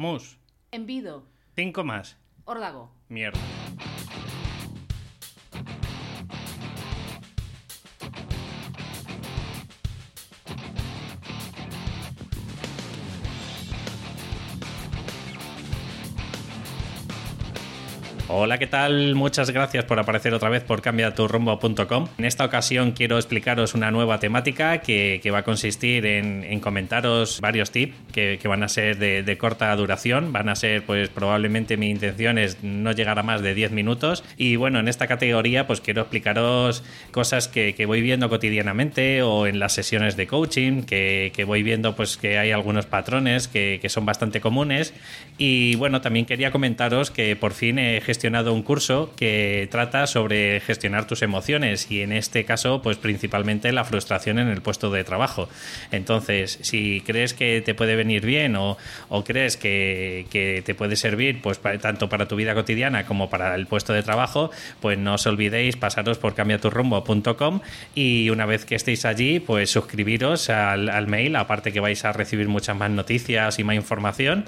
Mus. Envido. Cinco más. Órdago. Mierda. Hola, ¿qué tal? Muchas gracias por aparecer otra vez por cambiaturrumbo.com. En esta ocasión quiero explicaros una nueva temática que, va a consistir en, comentaros varios tips que, van a ser de, corta duración. Van a ser, pues probablemente mi intención es no llegar a más de 10 minutos. Y bueno, en esta categoría pues quiero explicaros cosas que, voy viendo cotidianamente o en las sesiones de coaching, que, voy viendo pues que hay algunos patrones que, son bastante comunes. Y bueno, también quería comentaros que por fin he gestionado un curso que trata sobre gestionar tus emociones y en este caso pues principalmente la frustración en el puesto de trabajo. Entonces, si crees que te puede venir bien o, crees que, te puede servir pues tanto para tu vida cotidiana como para el puesto de trabajo, pues no os olvidéis pasaros por cambiaturrumbo.com y una vez que estéis allí pues suscribiros al, al mail, aparte que vais a recibir muchas más noticias y más información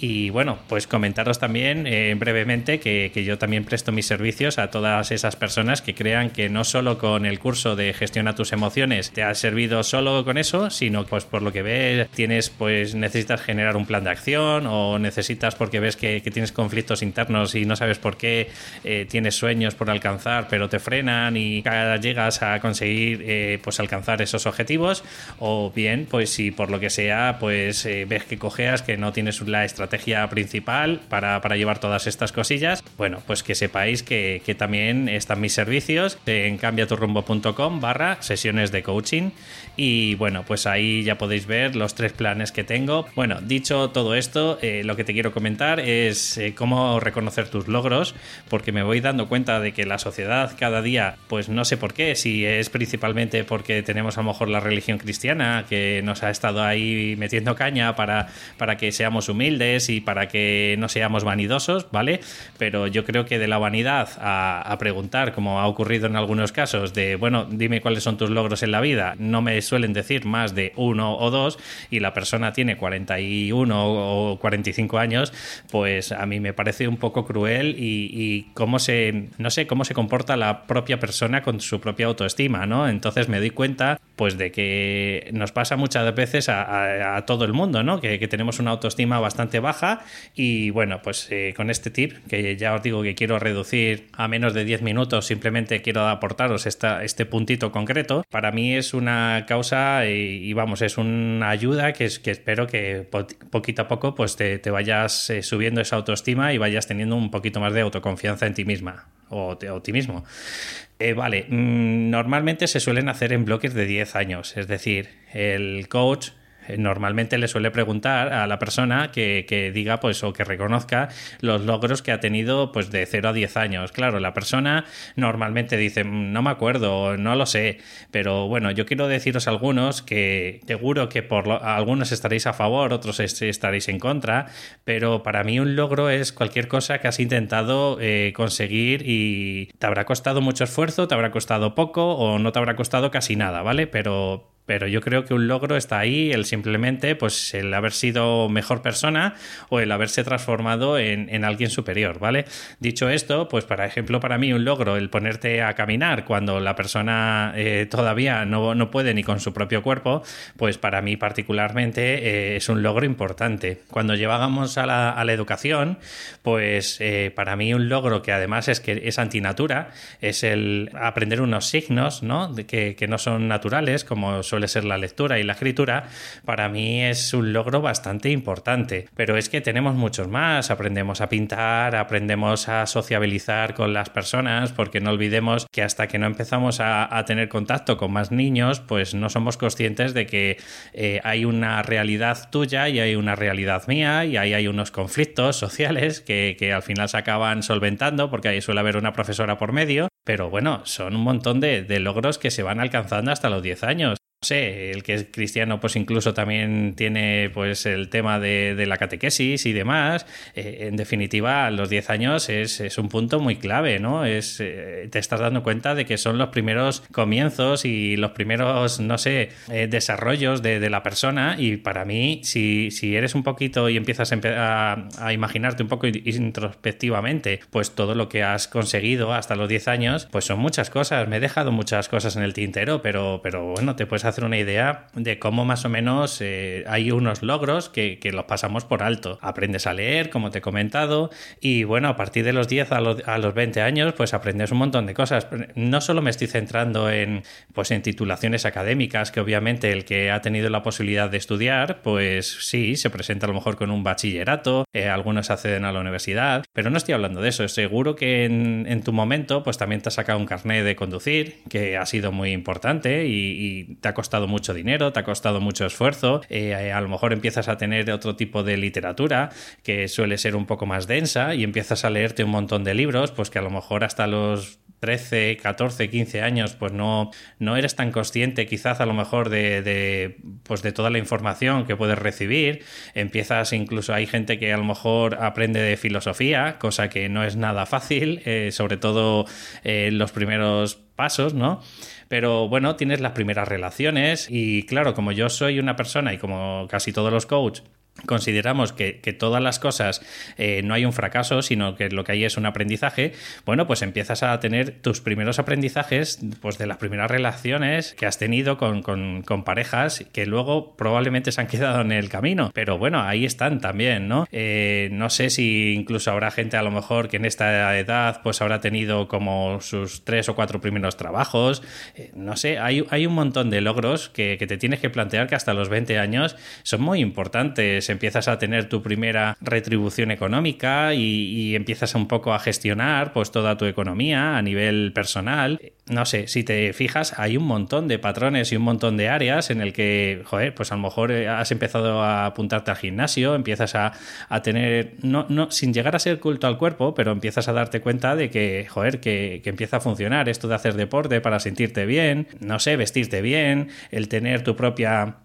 y bueno, pues comentaros también eh, brevemente que, yo también presto mis servicios a todas esas personas que crean que no solo con el curso de gestiona tus emociones te ha servido solo con eso, sino pues por lo que ves tienes pues necesitas generar un plan de acción o necesitas porque ves que, tienes conflictos internos y no sabes por qué eh, tienes sueños por alcanzar pero te frenan y cada llegas a conseguir eh, pues alcanzar esos objetivos. O bien pues si por lo que sea pues ves que cojeas que no tienes la estrategia principal para, llevar todas estas cosillas, bueno, pues que sepáis que, también están mis servicios en cambiaturrumbo.com barra sesiones de coaching y bueno, pues ahí ya podéis ver los tres planes que tengo. Bueno, dicho todo esto, eh, lo que te quiero comentar es eh, cómo reconocer tus logros, porque me voy dando cuenta de que la sociedad cada día, pues no sé por qué, si es principalmente porque tenemos a lo mejor la religión cristiana que nos ha estado ahí metiendo caña para, para que seamos humildes, y para que no seamos vanidosos, ¿vale? Pero yo creo que de la vanidad a, preguntar, como ha ocurrido en algunos casos, de, bueno, dime cuáles son tus logros en la vida, no me suelen decir más de uno o dos y la persona tiene 41 o 45 años, pues a mí me parece un poco cruel y, cómo se, no sé, cómo se comporta la propia persona con su propia autoestima, ¿no? Entonces me doy cuenta, pues, de que nos pasa muchas veces a, todo el mundo, ¿no? que tenemos una autoestima bastante baja y bueno, pues eh, con este tip que ya os que quiero reducir a menos de 10 minutos, simplemente quiero aportaros este puntito concreto, para mí es una causa y, vamos, es una ayuda que, es, que espero que poquito a poco pues te, vayas eh, subiendo esa autoestima y vayas teniendo un poquito más de autoconfianza en ti misma o, mismo. Eh, vale, mm, normalmente se suelen hacer en bloques de 10 años, es decir, el coach normalmente le suele preguntar a la persona que, diga pues o que reconozca los logros que ha tenido pues de 0 a 10 años. Claro, la persona normalmente dice mm, no me acuerdo, no lo sé, pero bueno, yo quiero deciros algunos que seguro que por algunos estaréis a favor, otros estaréis en contra, pero para mí un logro es cualquier cosa que has intentado eh, conseguir y te habrá costado mucho esfuerzo, te habrá costado poco o no te habrá costado casi nada, ¿vale? Pero pero yo creo que un logro está ahí, el simplemente, pues el haber sido mejor persona o el haberse transformado en, alguien superior, ¿vale? Dicho esto, pues por ejemplo, para mí un logro, el ponerte a caminar cuando la persona eh, todavía no, puede ni con su propio cuerpo, pues para mí particularmente eh, es un logro importante. Cuando llevábamos a la, educación, pues eh, para mí un logro que además es que es antinatura, es el aprender unos signos, ¿no? Que, que no son naturales, como son suele ser la lectura y la escritura, para mí es un logro bastante importante. Pero es que tenemos muchos más. Aprendemos a pintar, aprendemos a sociabilizar con las personas, porque no olvidemos que hasta que no empezamos a, tener contacto con más niños, pues no somos conscientes de que eh, hay una realidad tuya y hay una realidad mía y ahí hay unos conflictos sociales que, al final se acaban solventando porque ahí suele haber una profesora por medio. Pero bueno, son un montón de logros que se van alcanzando hasta los 10 años. Sé, el que es cristiano pues incluso también tiene pues el tema de, la catequesis y demás. Eh, en definitiva, los 10 años es, un punto muy clave, ¿no? Es, eh, te estás dando cuenta de que son los primeros comienzos y los primeros, no sé, eh, desarrollos de, la persona y para mí, si, si eres un poquito y empiezas a, a, imaginarte un poco introspectivamente, pues todo lo que has conseguido hasta los 10 años, pues son muchas cosas. Me he dejado muchas cosas en el tintero, pero, pero bueno, te puedes hacer una idea de cómo más o menos eh, hay unos logros que, los pasamos por alto. Aprendes a leer, como te he comentado, y bueno, a partir de los 10 a los, a los 20 años, pues aprendes un montón de cosas. No solo me estoy centrando en, pues, en titulaciones académicas, que obviamente el que ha tenido la posibilidad de estudiar, pues sí, se presenta a lo mejor con un bachillerato, eh, algunos acceden a la universidad, pero no estoy hablando de eso. Seguro que en, en, tu momento, pues también te has sacado un carnet de conducir, que ha sido muy importante y, y te ha costado mucho dinero, te ha costado mucho esfuerzo, eh, a lo mejor empiezas a tener otro tipo de literatura que suele ser un poco más densa y empiezas a leerte un montón de libros, pues que a lo mejor hasta los 13, 14, 15 años, pues no, no eres tan consciente quizás a lo mejor de, pues de toda la información que puedes recibir. Empiezas incluso, hay gente que a lo mejor aprende de filosofía, cosa que no es nada fácil, eh, sobre todo en eh, los primeros pasos, ¿no? Pero bueno, tienes las primeras relaciones y claro, como yo soy una persona y como casi todos los coaches consideramos que, todas las cosas eh, no hay un fracaso, sino que lo que hay es un aprendizaje, bueno, pues empiezas a tener tus primeros aprendizajes pues de las primeras relaciones que has tenido con, parejas que luego probablemente se han quedado en el camino. Pero bueno, ahí están también, ¿no? Eh, no sé si incluso habrá gente a lo mejor que en esta edad pues habrá tenido como sus tres o cuatro primeros trabajos. Eh, no sé, hay, hay, un montón de logros que, que te tienes que plantear que hasta los 20 años son muy importantes empiezas a tener tu primera retribución económica y, empiezas un poco a gestionar pues toda tu economía a nivel personal. No sé, si te fijas, hay un montón de patrones y un montón de áreas en el que, joder, pues a lo mejor eh, has empezado a apuntarte al gimnasio, empiezas a, tener, no, no, sin llegar a ser culto al cuerpo, pero empiezas a darte cuenta de que, joder, que, que empieza a funcionar esto de hacer deporte para sentirte bien, no sé, vestirte bien, el tener tu propia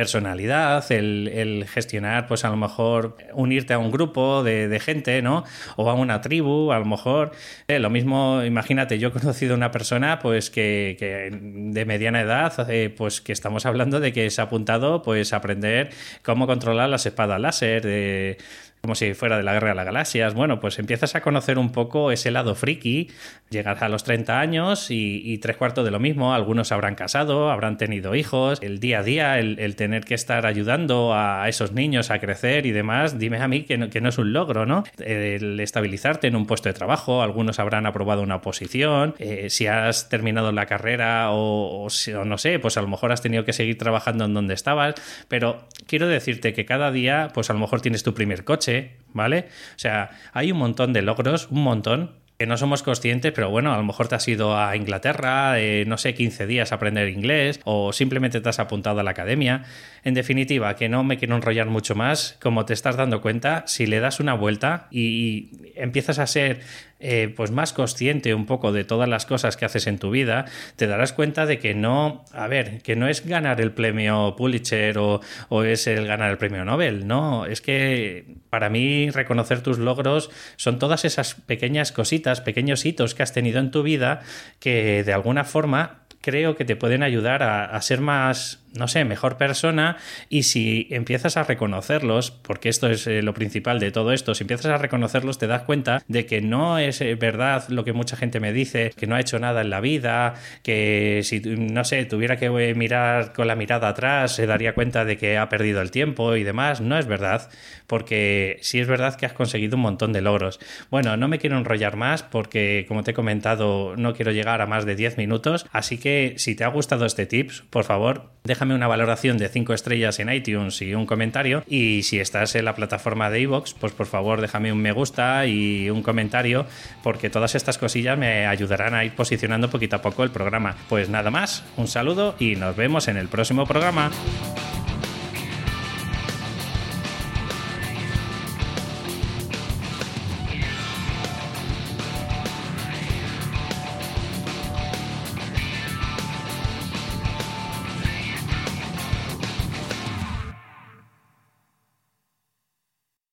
personalidad, el, gestionar, pues a lo mejor unirte a un grupo de, gente, ¿no? O a una tribu, a lo mejor. Eh, lo mismo, imagínate, yo he conocido una persona, pues que, de mediana edad, pues que estamos hablando de que se ha apuntado, pues a aprender cómo controlar las espadas láser, de como si fuera de la guerra de las galaxias. Bueno, pues empiezas a conocer un poco ese lado friki, llegas a los 30 años y, tres cuartos de lo mismo, algunos habrán casado, habrán tenido hijos, el día a día, el, tener que estar ayudando a esos niños a crecer y demás, dime a mí que no, es un logro, ¿no? El estabilizarte en un puesto de trabajo, algunos habrán aprobado una posición, eh, si has terminado la carrera o no sé, pues a lo mejor has tenido que seguir trabajando en donde estabas, pero quiero decirte que cada día, pues a lo mejor tienes tu primer coche, ¿vale? O sea, hay un montón de logros, un montón, que no somos conscientes, pero bueno, a lo mejor te has ido a Inglaterra, eh, no sé, 15 días a aprender inglés o simplemente te has apuntado a la academia. En definitiva, que no me quiero enrollar mucho más, como te estás dando cuenta, si le das una vuelta y empiezas a ser eh, pues más consciente un poco de todas las cosas que haces en tu vida, te darás cuenta de que no, a ver, que no es ganar el premio Pulitzer o, o es el ganar el premio Nobel, no, es que para mí reconocer tus logros son todas esas pequeñas cositas, pequeños hitos que has tenido en tu vida que de alguna forma creo que te pueden ayudar a, ser más, no sé, mejor persona y si empiezas a reconocerlos, porque esto es eh, lo principal de todo esto, si empiezas a reconocerlos te das cuenta de que no es eh, verdad lo que mucha gente me dice, que no ha hecho nada en la vida, que si, no sé, tuviera que eh, mirar con la mirada atrás se daría cuenta de que ha perdido el tiempo y demás, no es verdad, porque sí es verdad que has conseguido un montón de logros. Bueno, no me quiero enrollar más porque, como te he comentado, no quiero llegar a más de 10 minutos, así que si te ha gustado este tips, por favor, déjame una valoración de 5 estrellas en iTunes y un comentario. Y si estás en la plataforma de iVoox, pues por favor déjame un me gusta y un comentario, porque todas estas cosillas me ayudarán a ir posicionando poquito a poco el programa. Pues nada más, un saludo y nos vemos en el próximo programa.